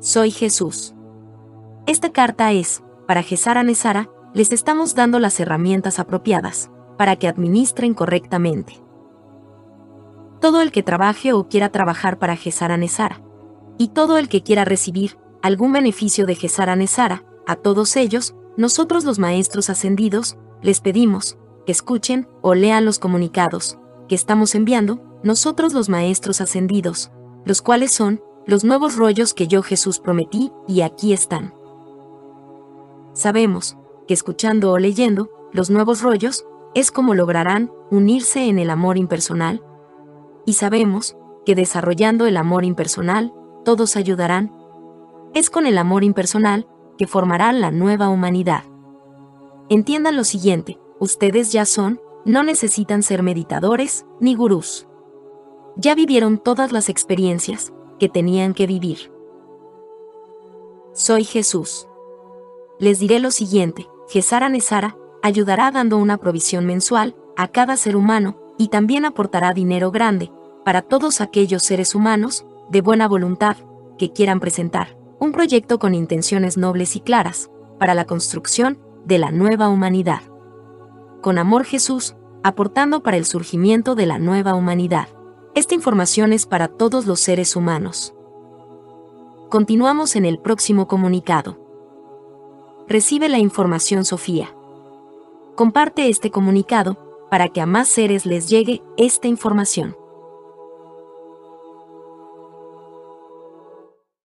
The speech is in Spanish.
Soy Jesús. Esta carta es, para Gesara Nesara, les estamos dando las herramientas apropiadas, para que administren correctamente. Todo el que trabaje o quiera trabajar para Gesara Nesara, y todo el que quiera recibir algún beneficio de Gesara Nesara, a todos ellos, nosotros los maestros ascendidos, les pedimos, que escuchen o lean los comunicados, que estamos enviando, nosotros los maestros ascendidos, los cuales son, los nuevos rollos que yo Jesús prometí, y aquí están. Sabemos, que escuchando o leyendo, los nuevos rollos, es como lograrán unirse en el amor impersonal. Y sabemos, que desarrollando el amor impersonal, todos ayudarán. Es con el amor impersonal, que formará la nueva humanidad. Entiendan lo siguiente, ustedes ya son, no necesitan ser meditadores, ni gurús. Ya vivieron todas las experiencias, que tenían que vivir. Soy Jesús. Les diré lo siguiente, Gesara Nesara ayudará dando una provisión mensual a cada ser humano y también aportará dinero grande para todos aquellos seres humanos de buena voluntad que quieran presentar un proyecto con intenciones nobles y claras para la construcción de la nueva humanidad. Con amor Jesús, aportando para el surgimiento de la nueva humanidad. Esta información es para todos los seres humanos. Continuamos en el próximo comunicado. Recibe la información Sofía. Comparte este comunicado para que a más seres les llegue esta información.